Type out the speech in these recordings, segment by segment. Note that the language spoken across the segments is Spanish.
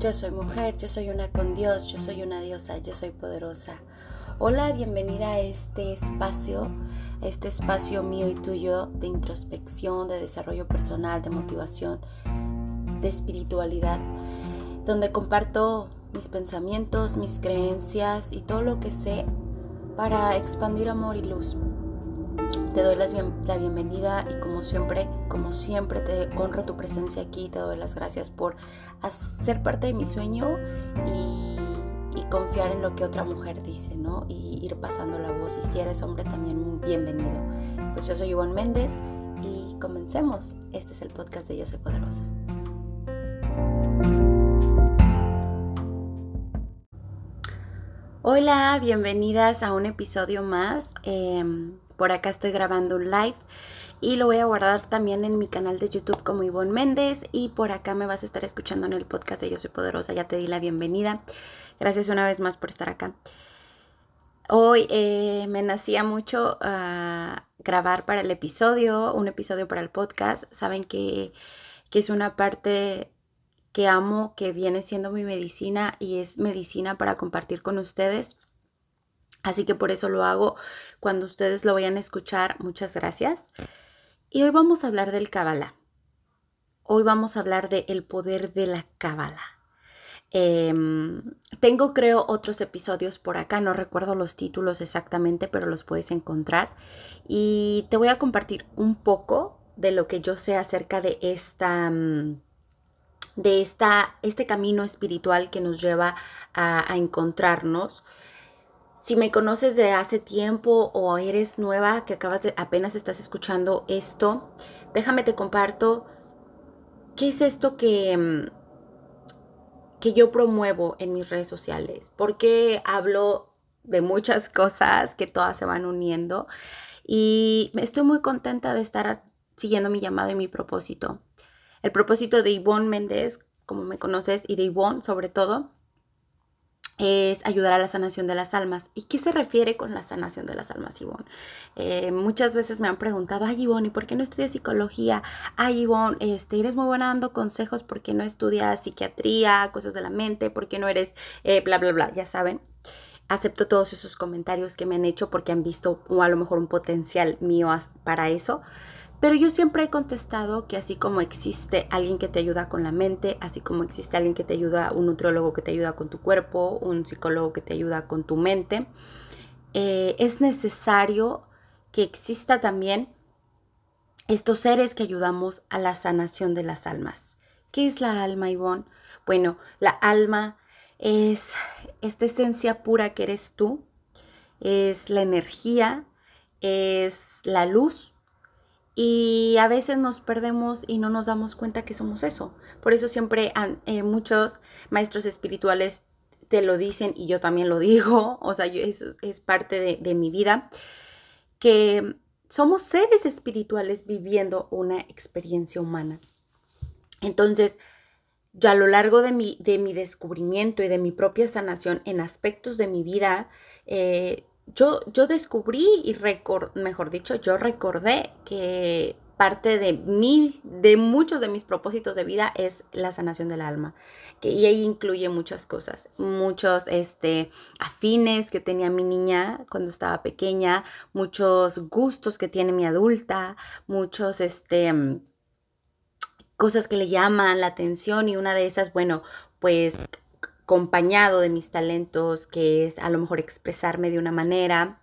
Yo soy mujer, yo soy una con Dios, yo soy una diosa, yo soy poderosa. Hola, bienvenida a este espacio, este espacio mío y tuyo de introspección, de desarrollo personal, de motivación, de espiritualidad, donde comparto mis pensamientos, mis creencias y todo lo que sé para expandir amor y luz. Te doy la bienvenida y como siempre, como siempre te honro tu presencia aquí, te doy las gracias por ser parte de mi sueño y, confiar en lo que otra mujer dice, ¿no? Y ir pasando la voz. Y si eres hombre también, bienvenido. Pues yo soy Ivonne Méndez y comencemos. Este es el podcast de Yo Soy Poderosa. Hola, bienvenidas a un episodio más. Em, por acá estoy grabando un live y lo voy a guardar también en mi canal de YouTube como Ivonne Méndez y por acá me vas a estar escuchando en el podcast de Yo Soy Poderosa. Ya te di la bienvenida. Gracias una vez más por estar acá. Hoy eh, me nacía mucho a grabar para el episodio, un episodio para el podcast. Saben que, que es una parte que amo, que viene siendo mi medicina y es medicina para compartir con ustedes. Así que por eso lo hago cuando ustedes lo vayan a escuchar. Muchas gracias. Y hoy vamos a hablar del Kabbalah. Hoy vamos a hablar del poder de la Kabbalah. Em, tengo, creo, otros episodios por acá, no recuerdo los títulos exactamente, pero los puedes encontrar. Y te voy a compartir un poco de lo que yo sé acerca de esta, mm, de esta, este camino espiritual que nos lleva a, a encontrarnos si me conoces de hace tiempo o eres nueva, que acabas de, apenas estás escuchando esto, déjame te comparto qué es esto que, mm, que yo promuevo en mis redes sociales, porque hablo de muchas cosas que todas se van uniendo y estoy muy contenta de estar siguiendo mi llamado y mi propósito. El propósito de Ivonne Méndez, como me conoces, y de Ivonne sobre todo, es ayudar a la sanación de las almas. ¿Y qué se refiere con la sanación de las almas, Ivonne? Eh, muchas veces me han preguntado, ay, Ivonne, ¿y por qué no estudias psicología? Ay, Ivonne, este, eres muy buena dando consejos, ¿por qué no estudias psiquiatría, cosas de la mente? ¿Por qué no eres eh, bla, bla, bla? Ya saben. Acepto todos esos comentarios que me han hecho porque han visto o a lo mejor un potencial mío para eso. Pero yo siempre he contestado que así como existe alguien que te ayuda con la mente, así como existe alguien que te ayuda, un nutriólogo que te ayuda con tu cuerpo, un psicólogo que te ayuda con tu mente, eh, es necesario que exista también estos seres que ayudamos a la sanación de las almas. ¿Qué es la alma, Ivonne? Bueno, la alma es esta esencia pura que eres tú, es la energía, es la luz y a veces nos perdemos y no nos damos cuenta que somos eso. Por eso siempre eh, muchos maestros espirituales te lo dicen y yo también lo digo, o sea, eso es parte de, mi vida, que somos seres espirituales viviendo una experiencia humana. Entonces, yo a lo largo de mi, de mi descubrimiento y de mi propia sanación en aspectos de mi vida, eh, yo, yo descubrí y, mejor dicho, yo recordé que parte de mí, de muchos de mis propósitos de vida es la sanación del alma. Que, y ahí incluye muchas cosas, muchos este, afines que tenía mi niña cuando estaba pequeña, muchos gustos que tiene mi adulta, muchos este, cosas que le llaman la atención y una de esas, bueno, pues acompañado de mis talentos, que es a lo mejor expresarme de una manera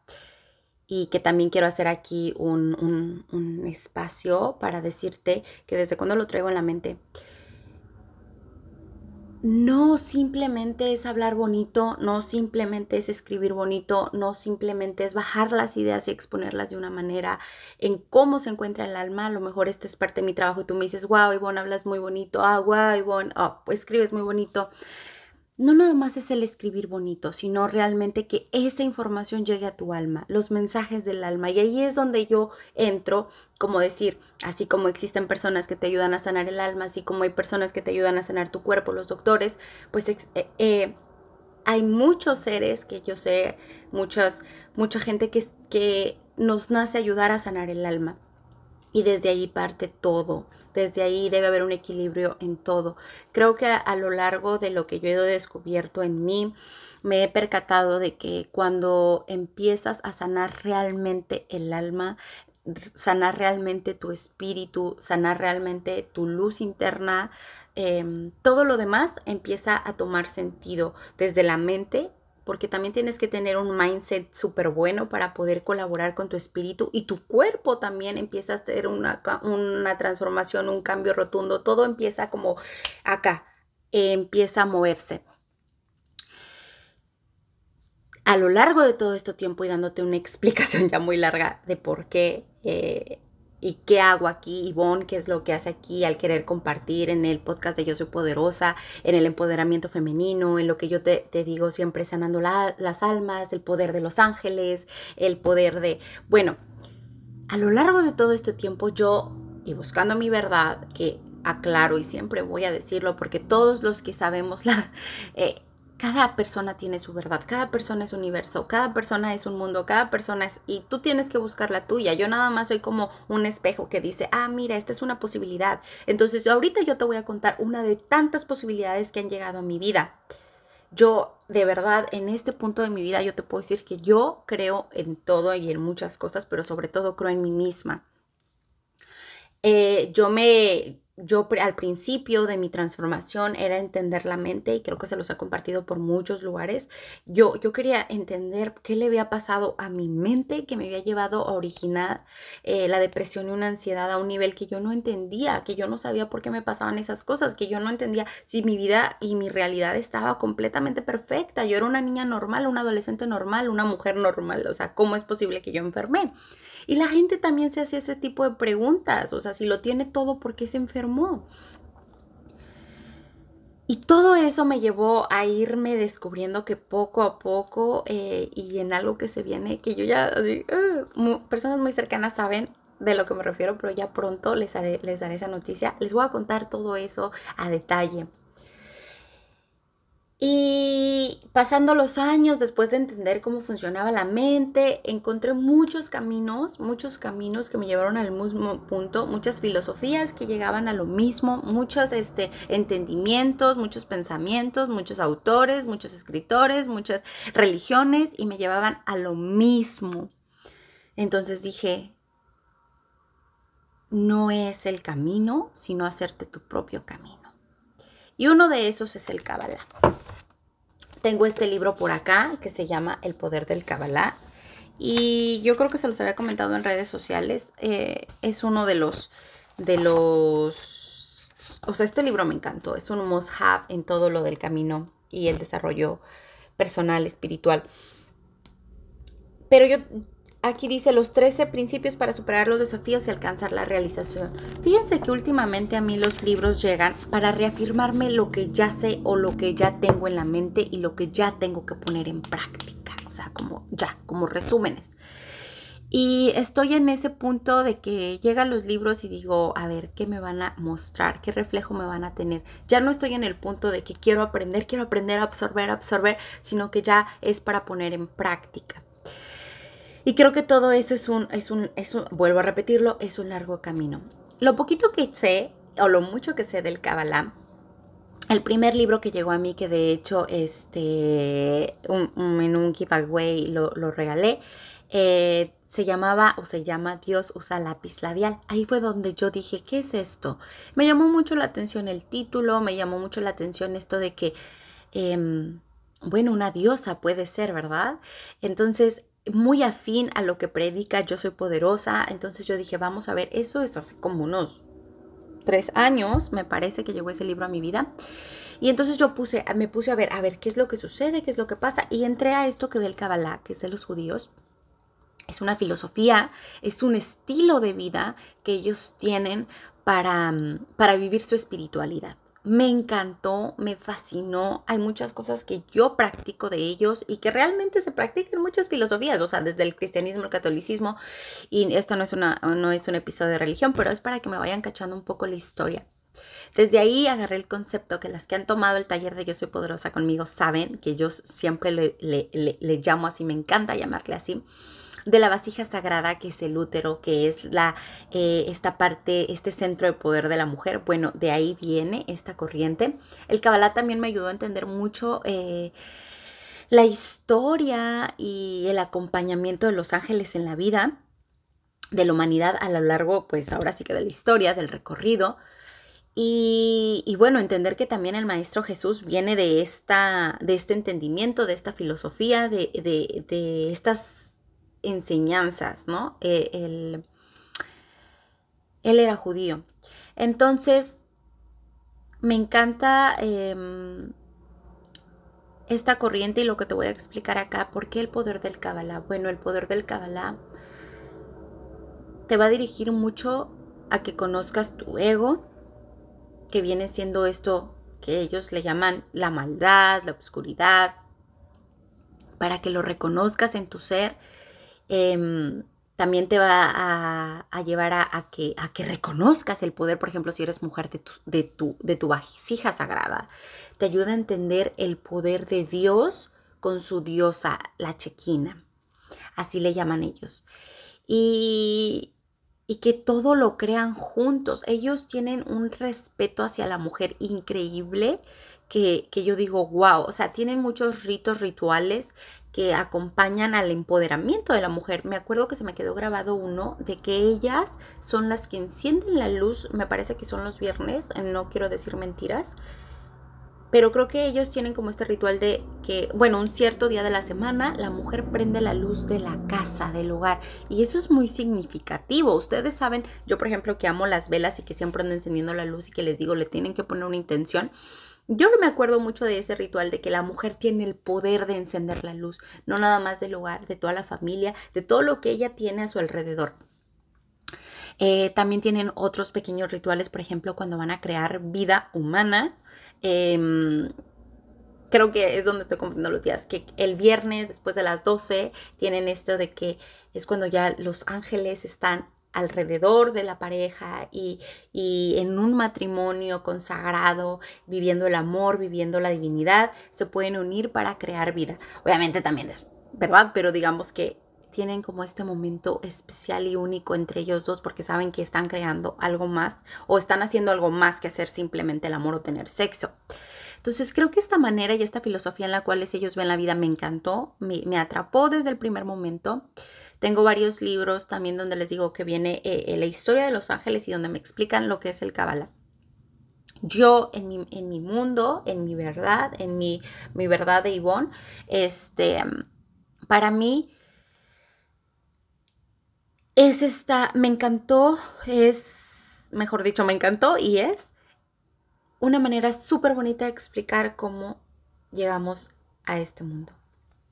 y que también quiero hacer aquí un, un, espacio para decirte que desde cuando lo traigo en la mente, no simplemente es hablar bonito, no simplemente es escribir bonito, no simplemente es bajar las ideas y exponerlas de una manera en cómo se encuentra el alma. A lo mejor esta es parte de mi trabajo y tú me dices, wow, Ivonne, hablas muy bonito, ah, wow, Ivonne, oh, escribes muy bonito no nada más es el escribir bonito, sino realmente que esa información llegue a tu alma, los mensajes del alma. Y ahí es donde yo entro, como decir, así como existen personas que te ayudan a sanar el alma, así como hay personas que te ayudan a sanar tu cuerpo, los doctores, pues eh, eh, hay muchos seres que yo sé, muchas, mucha gente que, que nos nace ayudar a sanar el alma. Y desde ahí parte todo. Desde ahí debe haber un equilibrio en todo. Creo que a, lo largo de lo que yo he descubierto en mí, me he percatado de que cuando empiezas a sanar realmente el alma, sanar realmente tu espíritu, sanar realmente tu luz interna, em, todo lo demás empieza a tomar sentido desde la mente porque también tienes que tener un mindset súper bueno para poder colaborar con tu espíritu y tu cuerpo también empieza a hacer una, una transformación, un cambio rotundo, todo empieza como acá, empieza a moverse. A lo largo de todo este tiempo y dándote una explicación ya muy larga de por qué eh, y qué hago aquí, Ivonne, qué es lo que hace aquí al querer compartir en el podcast de Yo Soy Poderosa, en el empoderamiento femenino, en lo que yo te, digo siempre sanando las almas, el poder de los ángeles, el poder de... Bueno, a lo largo de todo este tiempo yo, y buscando mi verdad, que aclaro y siempre voy a decirlo porque todos los que sabemos la... Eh, cada persona tiene su verdad, cada persona es universo, cada persona es un mundo, cada persona es... Y tú tienes que buscar la tuya. Yo nada más soy como un espejo que dice, ah, mira, esta es una posibilidad. Entonces, ahorita yo te voy a contar una de tantas posibilidades que han llegado a mi vida. Yo, de verdad, en este punto de mi vida, yo te puedo decir que yo creo en todo y en muchas cosas, pero sobre todo creo en mí misma. Eh, yo me yo al principio de mi transformación era entender la mente y creo que se los ha compartido por muchos lugares. Yo, yo quería entender qué le había pasado a mi mente que me había llevado a originar eh, la depresión y una ansiedad a un nivel que yo no entendía, que yo no sabía por qué me pasaban esas cosas, que yo no entendía si mi vida y mi realidad estaba completamente perfecta. Yo era una niña normal, una adolescente normal, una mujer normal. O sea, ¿cómo es posible que yo enfermé? Y la gente también se hacía ese tipo de preguntas, o sea, si lo tiene todo, ¿por qué se Y todo eso me llevó a irme descubriendo que poco a poco eh, y en algo que se viene, que yo ya, uh, personas muy cercanas saben de lo que me refiero, pero ya pronto les, les daré esa noticia. Les voy a contar todo eso a detalle. Y pasando los años, después de entender cómo funcionaba la mente, encontré muchos caminos, muchos caminos que me llevaron al mismo punto, muchas filosofías que llegaban a lo mismo, muchos este, entendimientos, muchos pensamientos, muchos autores, muchos escritores, muchas religiones y me llevaban a lo mismo. Entonces dije, no es el camino, sino hacerte tu propio camino. Y uno de esos es el Kabbalah. Tengo este libro por acá que se llama El Poder del Kabbalah. Y yo creo que se los había comentado en redes sociales. Eh, es uno de los, de los... O sea, este libro me encantó. Es un must-have en todo lo del camino y el desarrollo personal, espiritual. Pero yo aquí dice los 13 principios para superar los desafíos y alcanzar la realización. Fíjense que últimamente a mí los libros llegan para reafirmarme lo que ya sé o lo que ya tengo en la mente y lo que ya tengo que poner en práctica. O sea, como ya, como resúmenes. Y estoy en ese punto de que llegan los libros y digo, a ver, ¿qué me van a mostrar? ¿Qué reflejo me van a tener? Ya no estoy en el punto de que quiero aprender, quiero aprender a absorber, absorber, sino que ya es para poner en práctica. Y creo que todo eso es un, es un, es un, vuelvo a repetirlo, es un largo camino. Lo poquito que sé, o lo mucho que sé del Kabbalah, el primer libro que llegó a mí, que de hecho este, en un giveaway lo, lo regalé, eh, se llamaba o se llama Dios usa lápiz labial. Ahí fue donde yo dije, ¿qué es esto? Me llamó mucho la atención el título, me llamó mucho la atención esto de que, em, bueno, una diosa puede ser, ¿verdad? Entonces, muy afín a lo que predica Yo Soy Poderosa. Entonces yo dije, vamos a ver, eso es hace como unos tres años, me parece que llegó ese libro a mi vida. Y entonces yo puse, me puse a ver, a ver qué es lo que sucede, qué es lo que pasa. Y entré a esto que del Kabbalah, que es de los judíos. Es una filosofía, es un estilo de vida que ellos tienen para, para vivir su espiritualidad me encantó, me fascinó. Hay muchas cosas que yo practico de ellos y que realmente se practican muchas filosofías, o sea, desde el cristianismo, el catolicismo. Y esto no es, una, no es un episodio de religión, pero es para que me vayan cachando un poco la historia. Desde ahí agarré el concepto que las que han tomado el taller de Yo Soy Poderosa conmigo saben que yo siempre le, le, le llamo así, me encanta llamarle así de la vasija sagrada, que es el útero, que es la, eh, esta parte, este centro de poder de la mujer. Bueno, de ahí viene esta corriente. El Kabbalah también me ayudó a entender mucho eh, la historia y el acompañamiento de los ángeles en la vida de la humanidad a lo largo, pues ahora sí que de la historia, del recorrido. Y, bueno, entender que también el Maestro Jesús viene de, esta, de este entendimiento, de esta filosofía, de, de, estas enseñanzas, ¿no? Eh, él, él, era judío. Entonces, me encanta em, esta corriente y lo que te voy a explicar acá. ¿Por qué el poder del Kabbalah? Bueno, el poder del Kabbalah te va a dirigir mucho a que conozcas tu ego, que viene siendo esto que ellos le llaman la maldad, la oscuridad, para que lo reconozcas en tu ser. Em, también te va a, llevar a, que, a que reconozcas el poder, por ejemplo, si eres mujer de tu, de, tu, de tu sagrada. Te ayuda a entender el poder de Dios con su diosa, la chequina. Así le llaman ellos. Y, y que todo lo crean juntos. Ellos tienen un respeto hacia la mujer increíble que, yo digo, wow, o sea, tienen muchos ritos rituales que acompañan al empoderamiento de la mujer. Me acuerdo que se me quedó grabado uno de que ellas son las que encienden la luz, me parece que son los viernes, no quiero decir mentiras, pero creo que ellos tienen como este ritual de que, bueno, un cierto día de la semana la mujer prende la luz de la casa, del hogar. Y eso es muy significativo. Ustedes saben, yo por ejemplo que amo las velas y que siempre ando encendiendo la luz y que les digo, le tienen que poner una intención. Yo me acuerdo mucho de ese ritual de que la mujer tiene el poder de encender la luz, no nada más del hogar, de toda la familia, de todo lo que ella tiene a su alrededor. Eh, también tienen otros pequeños rituales, por ejemplo, cuando van a crear vida humana. Em, creo que es donde estoy cumpliendo los días, que el viernes después de las 12 tienen esto de que es cuando ya los ángeles están alrededor de la pareja y, y, en un matrimonio consagrado, viviendo el amor, viviendo la divinidad, se pueden unir para crear vida. Obviamente también es verdad, pero digamos que tienen como este momento especial y único entre ellos dos porque saben que están creando algo más o están haciendo algo más que hacer simplemente el amor o tener sexo. Entonces creo que esta manera y esta filosofía en la cual ellos ven la vida me encantó, me, atrapó desde el primer momento. Tengo varios libros también donde les digo que viene eh, eh, la historia de los ángeles y donde me explican lo que es el Kabbalah. Yo en mi, mundo, en mi verdad, en mi, mi verdad de Ivonne, este, para mí es esta, me encantó, es, mejor dicho, me encantó y es una manera súper bonita de explicar cómo llegamos a este mundo.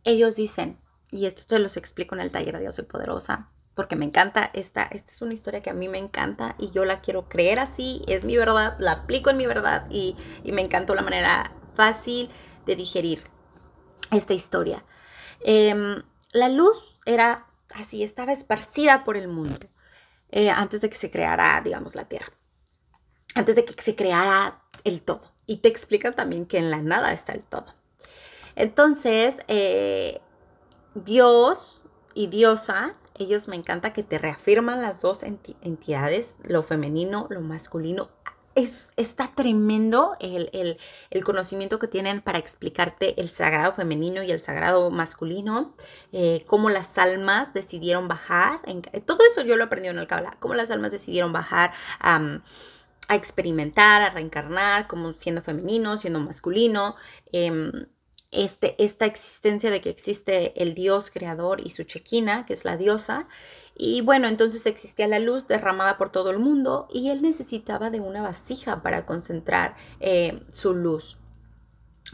Ellos dicen, y esto te los explico en el taller de Dios Soy Poderosa, porque me encanta, esta, esta es una historia que a mí me encanta y yo la quiero creer así, es mi verdad, la aplico en mi verdad y, me encantó la manera fácil de digerir esta historia. Em, la luz era así estaba esparcida por el mundo eh, antes de que se creara, digamos, la Tierra, antes de que se creara el todo. Y te explican también que en la nada está el todo. Entonces, eh, Dios y Diosa, ellos me encanta que te reafirman las dos entidades, lo femenino, lo masculino, es, está tremendo el, conocimiento que tienen para explicarte el sagrado femenino y el sagrado masculino, eh, cómo las almas decidieron bajar, todo eso yo lo aprendí en el Kabbalah, cómo las almas decidieron bajar a experimentar, a reencarnar, como siendo femenino, siendo masculino. Em, este, esta existencia de que existe el Dios creador y su chequina, que es la diosa, y bueno, entonces existía la luz derramada por todo el mundo y él necesitaba de una vasija para concentrar eh, su luz.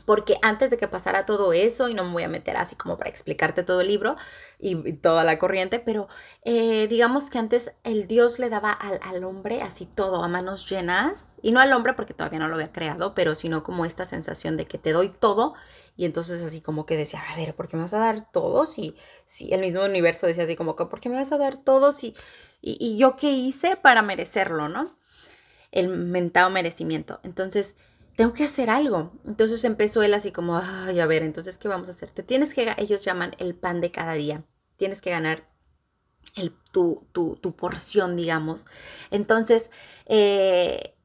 Porque antes de que pasara todo eso, y no me voy a meter así como para explicarte todo el libro y, toda la corriente, pero eh, digamos que antes el Dios le daba al, al, hombre así todo a manos llenas, y no al hombre porque todavía no lo había creado, pero sino como esta sensación de que te doy todo y entonces así como que decía, a ver, ¿por qué me vas a dar todo? Si, si el mismo universo decía así como que, ¿por qué me vas a dar todo? Si, y, yo qué hice para merecerlo, ¿no? El mentado merecimiento. Entonces, tengo que hacer algo. Entonces empezó él así como, ay, a ver, entonces, ¿qué vamos a hacer? Te tienes que, ellos llaman el pan de cada día. Tienes que ganar tu, tu, porción, digamos. Entonces, eh,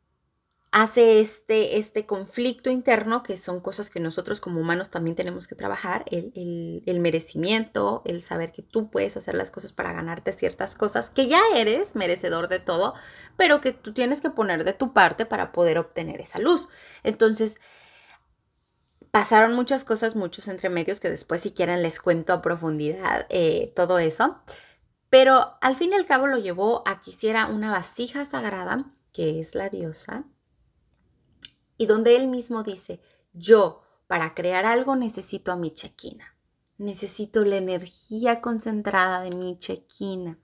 hace este, este conflicto interno, que son cosas que nosotros como humanos también tenemos que trabajar, el, el, merecimiento, el saber que tú puedes hacer las cosas para ganarte ciertas cosas, que ya eres merecedor de todo, pero que tú tienes que poner de tu parte para poder obtener esa luz. Entonces, pasaron muchas cosas, muchos entremedios, que después si quieren les cuento a profundidad eh, todo eso. Pero al fin y al cabo lo llevó a que hiciera una vasija sagrada, que es la diosa, y donde él mismo dice, yo para crear algo necesito a mi chequina, necesito la energía concentrada de mi chequina.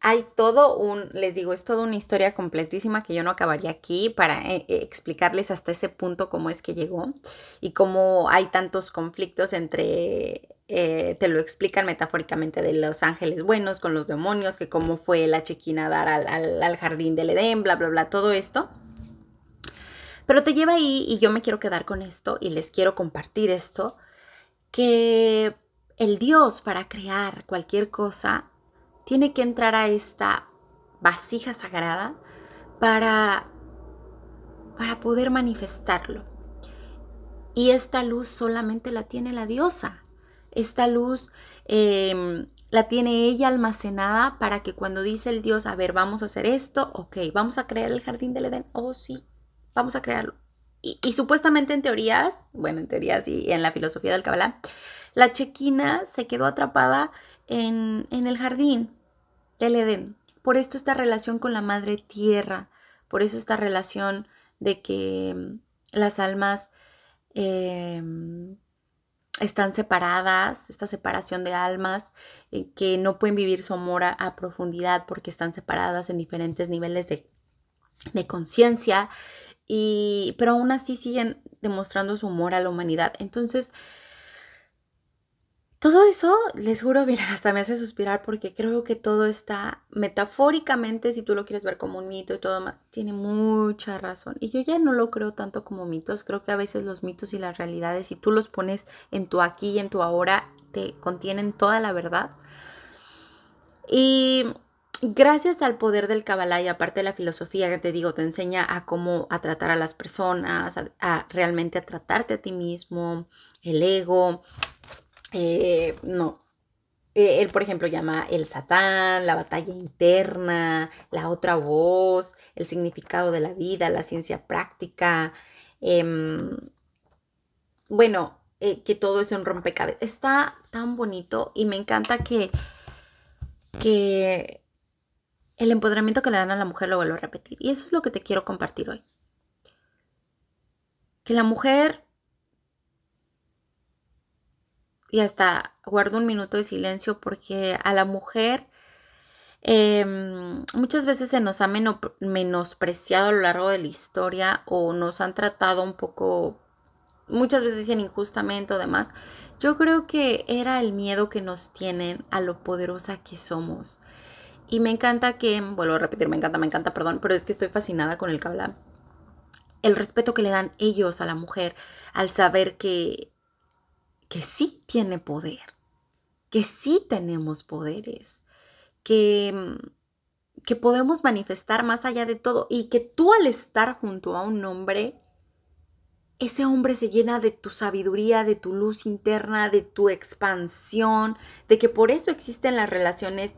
Hay todo un, les digo, es toda una historia completísima que yo no acabaría aquí para eh, eh, explicarles hasta ese punto cómo es que llegó y cómo hay tantos conflictos entre eh, te lo explican metafóricamente de los ángeles buenos con los demonios, que cómo fue la chequina dar al, al, jardín del Edén, bla, bla, bla, todo esto. Pero te lleva ahí y yo me quiero quedar con esto y les quiero compartir esto, que el Dios para crear cualquier cosa tiene que entrar a esta vasija sagrada para, para poder manifestarlo. Y esta luz solamente la tiene la diosa. Esta luz em, la tiene ella almacenada para que cuando dice el Dios, a ver, vamos a hacer esto, ok, vamos a crear el jardín del Edén, oh sí, vamos a crearlo. Y, supuestamente en teorías, bueno, en teorías y en la filosofía del Kabbalah, la chequina se quedó atrapada en, en el jardín del Edén. Por esto esta relación con la madre tierra, por eso esta relación de que em, las almas em, están separadas, esta separación de almas, eh, que no pueden vivir su amor a, profundidad porque están separadas en diferentes niveles de, de conciencia, y, pero aún así siguen demostrando su amor a la humanidad. Entonces, todo eso, les juro, mira, hasta me hace suspirar porque creo que todo está metafóricamente, si tú lo quieres ver como un mito y todo, tiene mucha razón. Y yo ya no lo creo tanto como mitos, creo que a veces los mitos y las realidades, si tú los pones en tu aquí y en tu ahora, te contienen toda la verdad. Y gracias al poder del Kabbalah y aparte de la filosofía que te digo, te enseña a cómo a tratar a las personas, a realmente a tratarte a ti mismo, el ego, eh, no. Eh, él, por ejemplo, llama el Satán, la batalla interna, la otra voz, el significado de la vida, la ciencia práctica. Em, bueno, eh, que todo es un rompecabezas. Está tan bonito y me encanta que, que el empoderamiento que le dan a la mujer lo vuelvo a repetir. Y eso es lo que te quiero compartir hoy. Que la mujer y hasta guardo un minuto de silencio porque a la mujer em, muchas veces se nos ha menospreciado a lo largo de la historia o nos han tratado un poco, muchas veces dicen injustamente o demás. Yo creo que era el miedo que nos tienen a lo poderosa que somos. Y me encanta que, vuelvo a repetir, me encanta, me encanta, perdón, pero es que estoy fascinada con el habla. El respeto que le dan ellos a la mujer al saber que que sí tiene poder, que sí tenemos poderes, que, que podemos manifestar más allá de todo y que tú al estar junto a un hombre, ese hombre se llena de tu sabiduría, de tu luz interna, de tu expansión, de que por eso existen las relaciones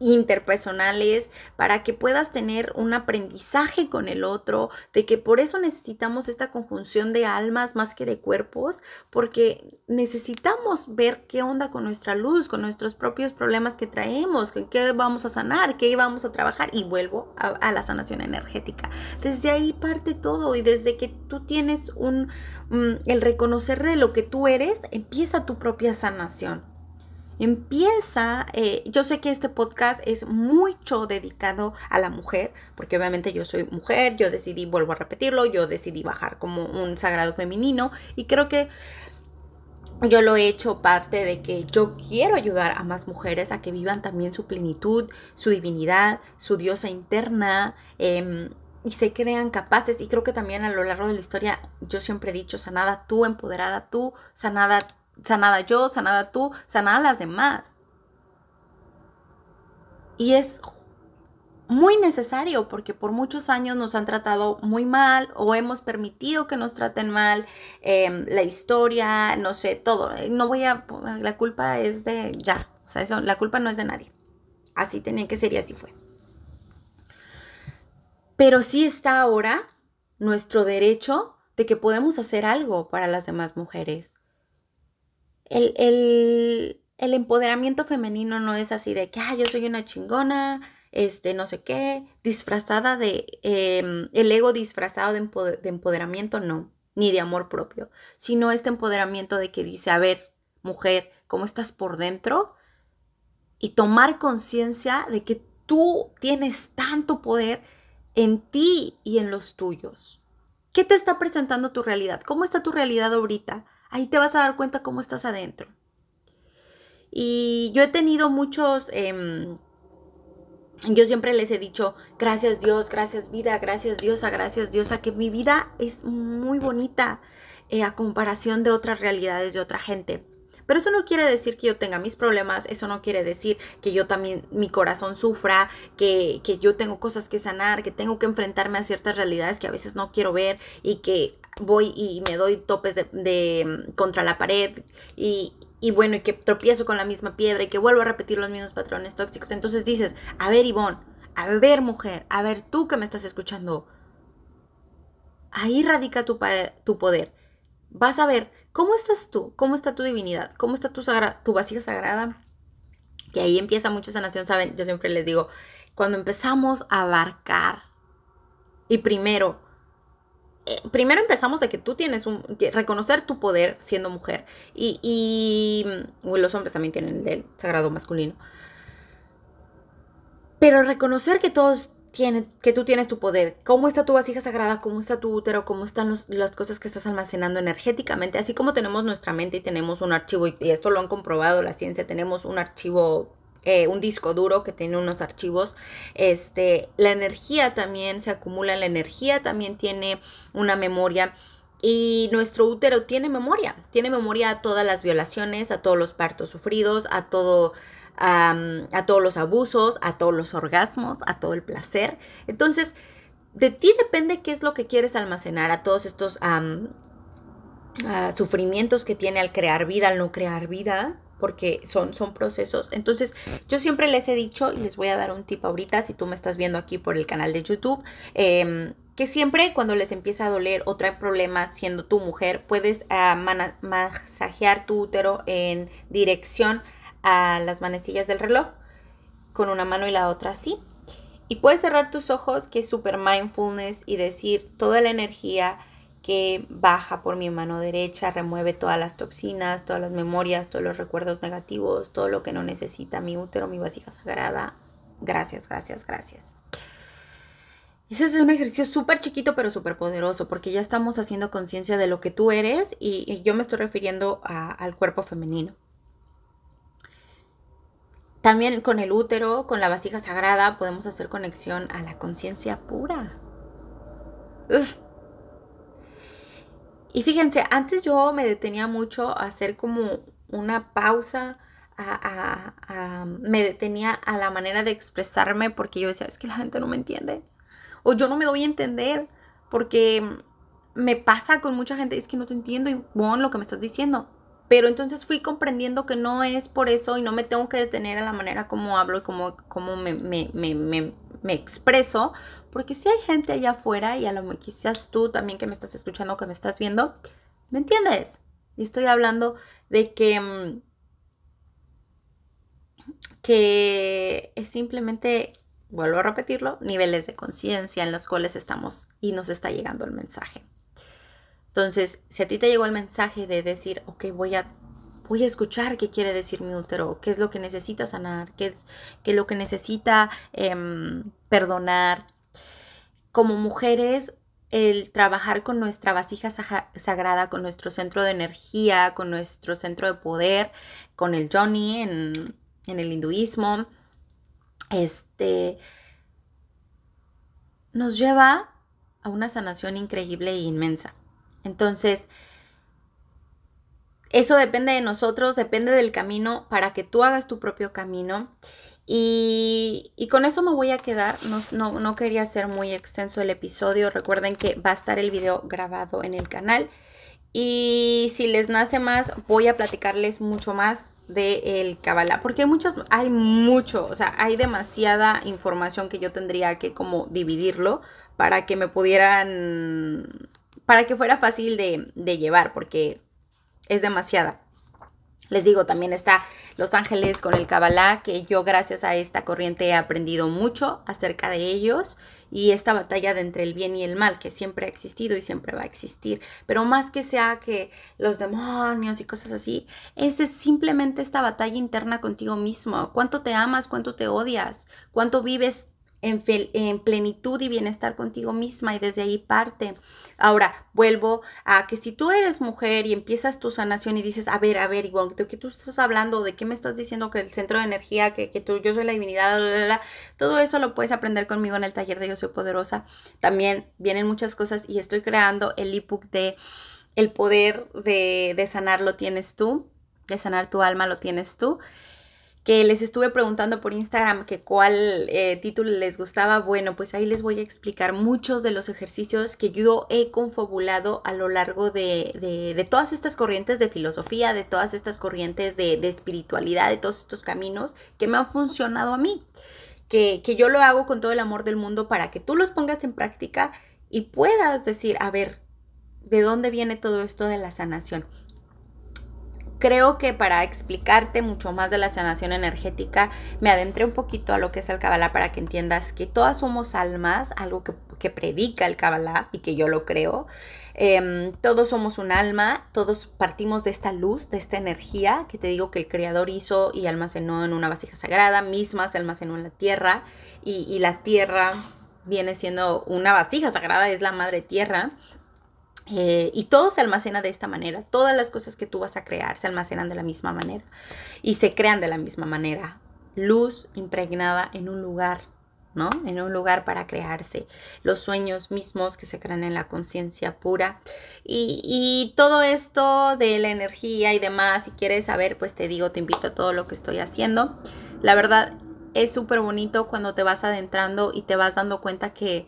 interpersonales, para que puedas tener un aprendizaje con el otro, de que por eso necesitamos esta conjunción de almas más que de cuerpos, porque necesitamos ver qué onda con nuestra luz, con nuestros propios problemas que traemos, qué vamos a sanar, qué vamos a trabajar y vuelvo a, la sanación energética. Desde ahí parte todo y desde que tú tienes un, mm, el reconocer de lo que tú eres, empieza tu propia sanación empieza, eh, yo sé que este podcast es mucho dedicado a la mujer, porque obviamente yo soy mujer, yo decidí, vuelvo a repetirlo, yo decidí bajar como un sagrado femenino y creo que yo lo he hecho parte de que yo quiero ayudar a más mujeres a que vivan también su plenitud, su divinidad, su diosa interna. Em, y se crean capaces y creo que también a lo largo de la historia yo siempre he dicho sanada tú, empoderada tú, sanada sanada yo, sanada tú, sanada las demás. Y es muy necesario porque por muchos años nos han tratado muy mal o hemos permitido que nos traten mal, em, la historia, no sé, todo. No voy a, la culpa es de ya, o sea, eso, la culpa no es de nadie. Así tenía que ser y así fue. Pero sí está ahora nuestro derecho de que podemos hacer algo para las demás mujeres. El, el empoderamiento femenino no es así de que, ah, yo soy una chingona, este, no sé qué, disfrazada de, em, el ego disfrazado de, de empoderamiento, no, ni de amor propio, sino este empoderamiento de que dice, a ver, mujer, ¿cómo estás por dentro? Y tomar conciencia de que tú tienes tanto poder en ti y en los tuyos. ¿Qué te está presentando tu realidad? ¿Cómo está tu realidad ahorita? Ahí te vas a dar cuenta cómo estás adentro. Y yo he tenido muchos... Em, yo siempre les he dicho, gracias Dios, gracias vida, gracias Diosa, gracias Diosa, que mi vida es muy bonita eh, a comparación de otras realidades de otra gente. Pero eso no quiere decir que yo tenga mis problemas, eso no quiere decir que yo también, mi corazón sufra, que, que yo tengo cosas que sanar, que tengo que enfrentarme a ciertas realidades que a veces no quiero ver y que voy y me doy topes de, de contra la pared y, y bueno, y que tropiezo con la misma piedra y que vuelvo a repetir los mismos patrones tóxicos. Entonces dices, a ver, Ivonne, a ver, mujer, a ver, tú que me estás escuchando, ahí radica tu, tu poder. Vas a ver cómo estás tú, cómo está tu divinidad, cómo está tu, tu vasija sagrada. Que ahí empieza mucha sanación, ¿saben? Yo siempre les digo, cuando empezamos a abarcar y primero eh, primero empezamos de que tú tienes un, reconocer tu poder siendo mujer y, y los hombres también tienen el del sagrado masculino. Pero reconocer que todos tienen, que tú tienes tu poder, cómo está tu vasija sagrada, cómo está tu útero, cómo están las cosas que estás almacenando energéticamente, así como tenemos nuestra mente y tenemos un archivo, y esto lo han comprobado la ciencia, tenemos un archivo eh, un disco duro que tiene unos archivos. Este, la energía también se acumula, la energía también tiene una memoria. Y nuestro útero tiene memoria, tiene memoria a todas las violaciones, a todos los partos sufridos, a todo, a todos los abusos, a todos los orgasmos, a todo el placer. Entonces, de ti depende qué es lo que quieres almacenar, a todos estos sufrimientos que tiene al crear vida, al no crear vida, porque son, son procesos. Entonces, yo siempre les he dicho, y les voy a dar un tip ahorita, si tú me estás viendo aquí por el canal de YouTube, em, que siempre cuando les empieza a doler o trae problemas siendo tu mujer, puedes ah, masajear tu útero en dirección a las manecillas del reloj, con una mano y la otra así. Y puedes cerrar tus ojos, que es super mindfulness, y decir toda la energía que baja por mi mano derecha, remueve todas las toxinas, todas las memorias, todos los recuerdos negativos, todo lo que no necesita mi útero, mi vasija sagrada. Gracias, gracias, gracias. Ese es un ejercicio súper chiquito pero súper poderoso porque ya estamos haciendo conciencia de lo que tú eres y, yo me estoy refiriendo al cuerpo femenino. También con el útero, con la vasija sagrada, podemos hacer conexión a la conciencia pura. Uf y fíjense, antes yo me detenía mucho a hacer como una pausa, me detenía a la manera de expresarme porque yo decía, es que la gente no me entiende. O yo no me doy a entender porque me pasa con mucha gente, es que no te entiendo y bueno, lo que me estás diciendo. Pero entonces fui comprendiendo que no es por eso y no me tengo que detener a la manera como hablo y como, como me, me, me, me expreso, porque si hay gente allá afuera, y a lo mejor quizás tú también que me estás escuchando, que me estás viendo, ¿me entiendes? Y estoy hablando de que, mm, que es simplemente, vuelvo a repetirlo, niveles de conciencia en los cuales estamos y nos está llegando el mensaje. Entonces, si a ti te llegó el mensaje de decir, ok, voy a voy a escuchar qué quiere decir mi útero, qué es lo que necesita sanar, qué es, qué es lo que necesita em, perdonar. Como mujeres, el trabajar con nuestra vasija sagrada, con nuestro centro de energía, con nuestro centro de poder, con el Johnny en, en el hinduismo, este, nos lleva a una sanación increíble e inmensa. Entonces, eso depende de nosotros, depende del camino para que tú hagas tu propio camino. Y, con eso me voy a quedar. No, no, quería ser muy extenso el episodio. Recuerden que va a estar el video grabado en el canal. Y si les nace más, voy a platicarles mucho más de el Kabbalah. Porque hay muchas, hay mucho, o sea, hay demasiada información que yo tendría que como dividirlo para que me pudieran, para que fuera fácil de, de llevar, porque es demasiada. Les digo, también está Los Ángeles con el Kabbalah, que yo gracias a esta corriente he aprendido mucho acerca de ellos y esta batalla de entre el bien y el mal que siempre ha existido y siempre va a existir. Pero más que sea que los demonios y cosas así, es simplemente esta batalla interna contigo mismo. ¿Cuánto te amas? ¿Cuánto te odias? ¿Cuánto vives en, plenitud y bienestar contigo misma y desde ahí parte. Ahora, vuelvo a que si tú eres mujer y empiezas tu sanación y dices, a ver, a ver, igual, ¿de qué tú estás hablando? ¿De qué me estás diciendo que el centro de energía, que, que tú, yo soy la divinidad, todo eso lo puedes aprender conmigo en el taller de Yo Soy Poderosa. También vienen muchas cosas y estoy creando el ebook de El poder de, de sanar lo tienes tú, de sanar tu alma lo tienes tú que les estuve preguntando por Instagram que cuál eh, título les gustaba, bueno, pues ahí les voy a explicar muchos de los ejercicios que yo he confabulado a lo largo de, de, todas estas corrientes de filosofía, de todas estas corrientes de, de, espiritualidad, de todos estos caminos que me han funcionado a mí, que, que yo lo hago con todo el amor del mundo para que tú los pongas en práctica y puedas decir, a ver, ¿de dónde viene todo esto de la sanación? Creo que para explicarte mucho más de la sanación energética, me adentré un poquito a lo que es el Kabbalah para que entiendas que todas somos almas, algo que, predica el Kabbalah y que yo lo creo. Em, todos somos un alma, todos partimos de esta luz, de esta energía que te digo que el Creador hizo y almacenó en una vasija sagrada, misma se almacenó en la tierra y, y la tierra viene siendo una vasija sagrada, es la madre tierra. Eh, y todo se almacena de esta manera. Todas las cosas que tú vas a crear se almacenan de la misma manera y se crean de la misma manera. Luz impregnada en un lugar, ¿no? En un lugar para crearse. Los sueños mismos que se crean en la conciencia pura. Y, y, todo esto de la energía y demás, si quieres saber, pues te digo, te invito a todo lo que estoy haciendo. La verdad, es súper bonito cuando te vas adentrando y te vas dando cuenta que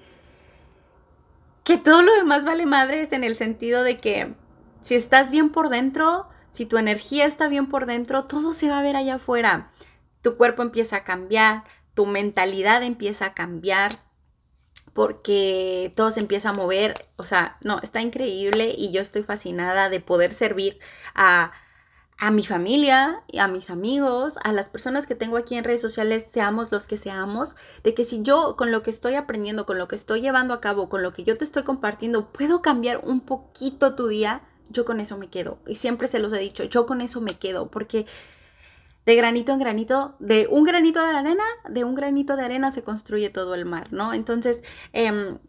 que todo lo demás vale madres en el sentido de que si estás bien por dentro, si tu energía está bien por dentro, todo se va a ver allá afuera. Tu cuerpo empieza a cambiar, tu mentalidad empieza a cambiar, porque todo se empieza a mover. O sea, no, está increíble y yo estoy fascinada de poder servir a a mi familia, a mis amigos, a las personas que tengo aquí en redes sociales, seamos los que seamos, de que si yo con lo que estoy aprendiendo, con lo que estoy llevando a cabo, con lo que yo te estoy compartiendo, puedo cambiar un poquito tu día, yo con eso me quedo. Y siempre se los he dicho, yo con eso me quedo, porque de granito en granito, de un granito de arena, de un granito de arena se construye todo el mar, ¿no? Entonces, em,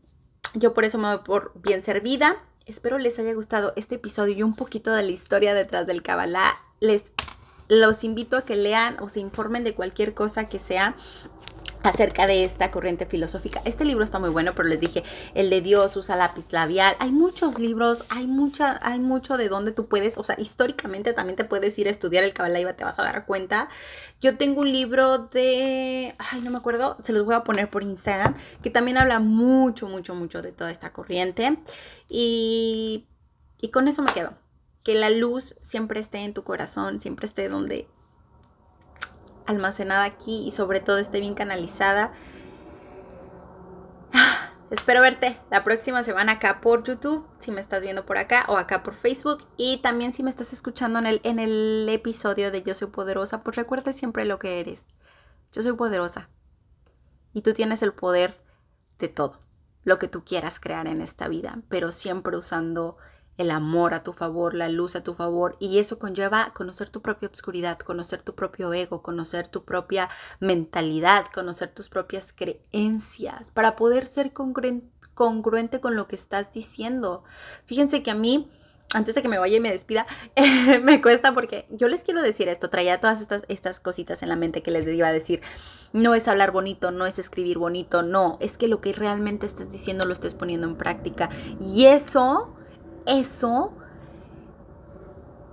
yo por eso me voy por bien servida. Espero les haya gustado este episodio y un poquito de la historia detrás del Kabbalah. Les los invito a que lean o se informen de cualquier cosa que sea acerca de esta corriente filosófica. Este libro está muy bueno, pero les dije, el de Dios usa lápiz labial. Hay muchos libros, hay mucha, hay mucho de donde tú puedes, o sea, históricamente también te puedes ir a estudiar el Kabbalah y te vas a dar cuenta. Yo tengo un libro de, ay, no me acuerdo, se los voy a poner por Instagram, que también habla mucho, mucho, mucho de toda esta corriente. Y, y con eso me quedo. Que la luz siempre esté en tu corazón, siempre esté donde almacenada aquí y sobre todo esté bien canalizada. Espero verte la próxima semana acá por YouTube, si me estás viendo por acá o acá por Facebook. Y también si me estás escuchando en el, en el episodio de Yo Soy Poderosa, pues recuerda siempre lo que eres. Yo soy poderosa. Y tú tienes el poder de todo, lo que tú quieras crear en esta vida, pero siempre usando el amor a tu favor, la luz a tu favor, y eso conlleva conocer tu propia obscuridad, conocer tu propio ego, conocer tu propia mentalidad, conocer tus propias creencias, para poder ser congruente con lo que estás diciendo. Fíjense que a mí, antes de que me vaya y me despida, me cuesta porque yo les quiero decir esto, traía todas estas, estas cositas en la mente que les iba a decir. No es hablar bonito, no es escribir bonito, no, es que lo que realmente estás diciendo lo estés poniendo en práctica. Y eso eso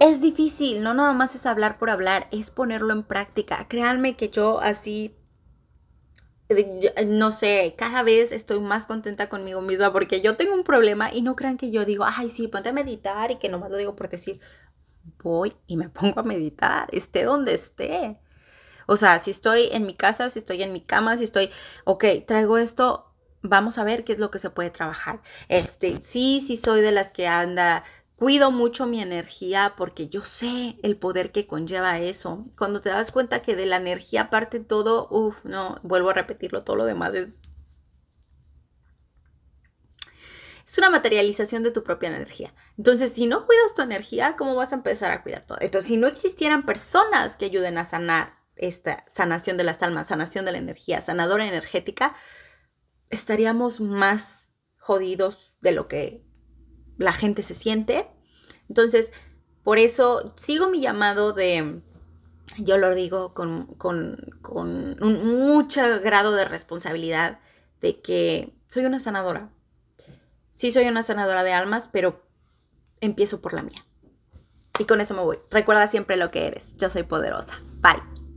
es difícil, no nada más es hablar por hablar, es ponerlo en práctica. Créanme que yo así no sé, cada vez estoy más contenta conmigo misma porque yo tengo un problema y no crean que yo digo, ay, sí, ponte a meditar y que nomás lo digo por decir, voy y me pongo a meditar, esté donde esté. O sea, si estoy en mi casa, si estoy en mi cama, si estoy, ok, traigo esto, vamos a ver qué es lo que se puede trabajar. Este, sí, sí soy de las que anda cuido mucho mi energía porque yo sé el poder que conlleva eso. Cuando te das cuenta que de la energía parte todo, uff, no, vuelvo a repetirlo, todo lo demás es... Es una materialización de tu propia energía. Entonces, si no cuidas tu energía, ¿cómo vas a empezar a cuidar todo? Entonces, si no existieran personas que ayuden a sanar esta sanación de las almas, sanación de la energía, sanadora energética, estaríamos más jodidos de lo que la gente se siente. Entonces, por eso sigo mi llamado de, yo lo digo con, con, un mucho grado de responsabilidad, de que soy una sanadora. Sí soy una sanadora de almas, pero empiezo por la mía. Y con eso me voy. Recuerda siempre lo que eres. Yo soy poderosa. Bye.